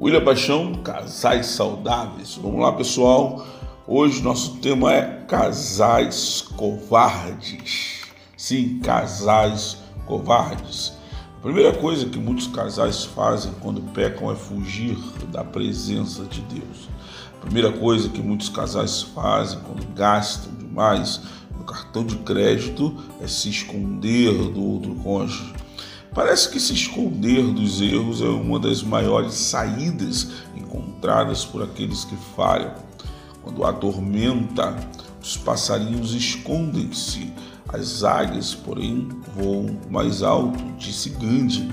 William Paixão, casais saudáveis. Vamos lá, pessoal. Hoje nosso tema é casais covardes. Sim, casais covardes. A primeira coisa que muitos casais fazem quando pecam é fugir da presença de Deus. A primeira coisa que muitos casais fazem quando gastam demais no cartão de crédito é se esconder do outro cônjuge. Parece que se esconder dos erros é uma das maiores saídas encontradas por aqueles que falham. Quando a tormenta, os passarinhos escondem-se, as águias, porém, voam mais alto, disse Gandhi.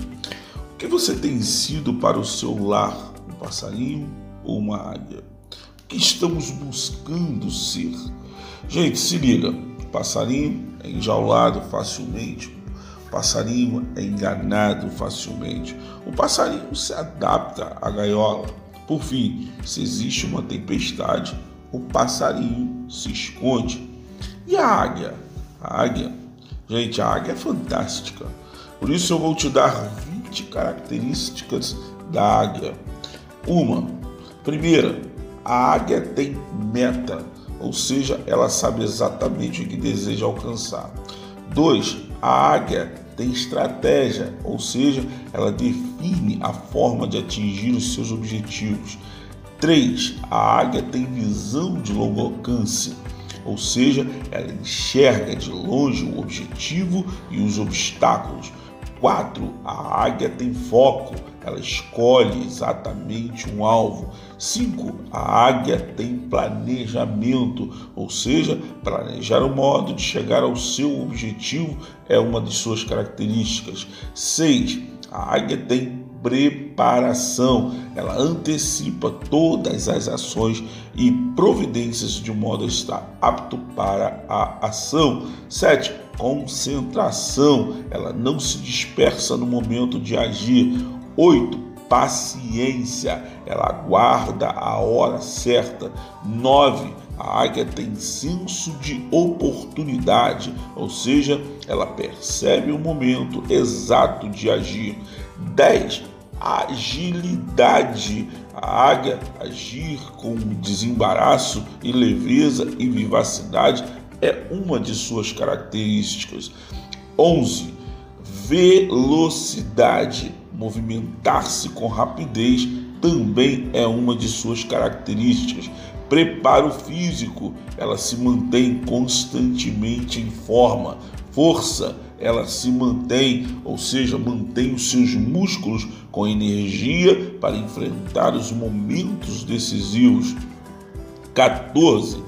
O que você tem sido para o seu lar, um passarinho ou uma águia? O que estamos buscando ser? Gente, se liga, passarinho é enjaulado facilmente, passarinho é enganado facilmente. O passarinho se adapta à gaiola. Por fim, se existe uma tempestade, o passarinho se esconde. E a águia? A águia, gente, a águia é fantástica. Por isso eu vou te dar 20 características da águia. Uma, primeira, a águia tem meta, ou seja, ela sabe exatamente o que deseja alcançar. Dois, a águia tem estratégia, ou seja, ela define a forma de atingir os seus objetivos. 3. A águia tem visão de longo alcance, ou seja, ela enxerga de longe o objetivo e os obstáculos. 4. A águia tem foco, ela escolhe exatamente um alvo. 5. A águia tem planejamento, ou seja, planejar o modo de chegar ao seu objetivo é uma de suas características. 6. A águia tem preparação, ela antecipa todas as ações e providências de modo a estar apto para a ação. 7. Concentração, ela não se dispersa no momento de agir. 8. Paciência, ela aguarda a hora certa. 9. A águia tem senso de oportunidade, ou seja, ela percebe o momento exato de agir. 10. Agilidade. A águia agir com desembaraço e leveza e vivacidade é uma de suas características. 11. Velocidade Movimentar-se com rapidez também é uma de suas características. Preparo físico, ela se mantém constantemente em forma. Força, ela se mantém, ou seja, mantém os seus músculos com energia para enfrentar os momentos decisivos. 14.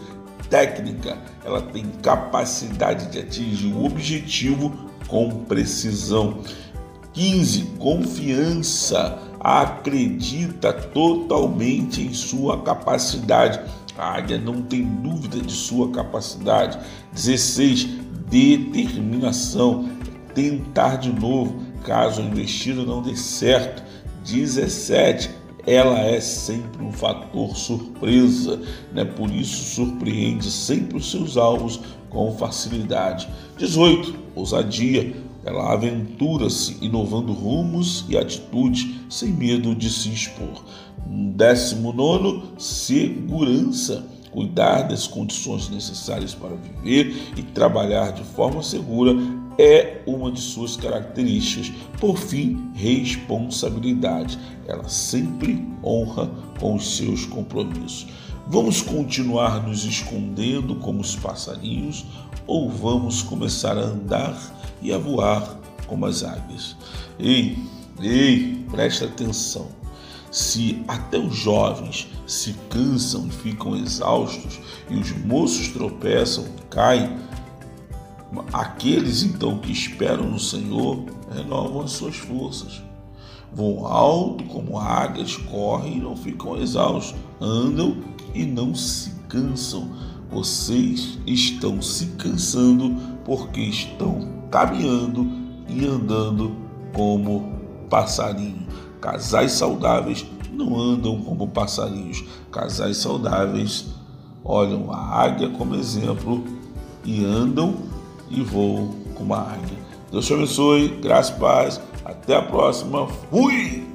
Técnica, ela tem capacidade de atingir o objetivo com precisão. 15. Confiança. Acredita totalmente em sua capacidade. A águia não tem dúvida de sua capacidade. 16. Determinação. Tentar de novo, caso a investida não dê certo. 17 ela é sempre um fator surpresa, né? por isso surpreende sempre os seus alvos com facilidade. 18. Ousadia. Ela aventura-se inovando rumos e atitudes sem medo de se expor. 19. Segurança. Cuidar das condições necessárias para viver e trabalhar de forma segura é uma de suas características. Por fim, responsabilidade. Ela sempre honra com os seus compromissos. Vamos continuar nos escondendo como os passarinhos ou vamos começar a andar e a voar como as águias? Ei, ei, presta atenção. Se até os jovens se cansam e ficam exaustos e os moços tropeçam e caem, aqueles então que esperam no Senhor renovam as suas forças. Voam alto como águias, correm e não ficam exaustos, andam e não se cansam. Vocês estão se cansando porque estão caminhando e andando como passarinho. Casais saudáveis não andam como passarinhos. Casais saudáveis olham a águia como exemplo e andam e voam como a águia. Deus te abençoe, graças e paz. Até a próxima. Fui!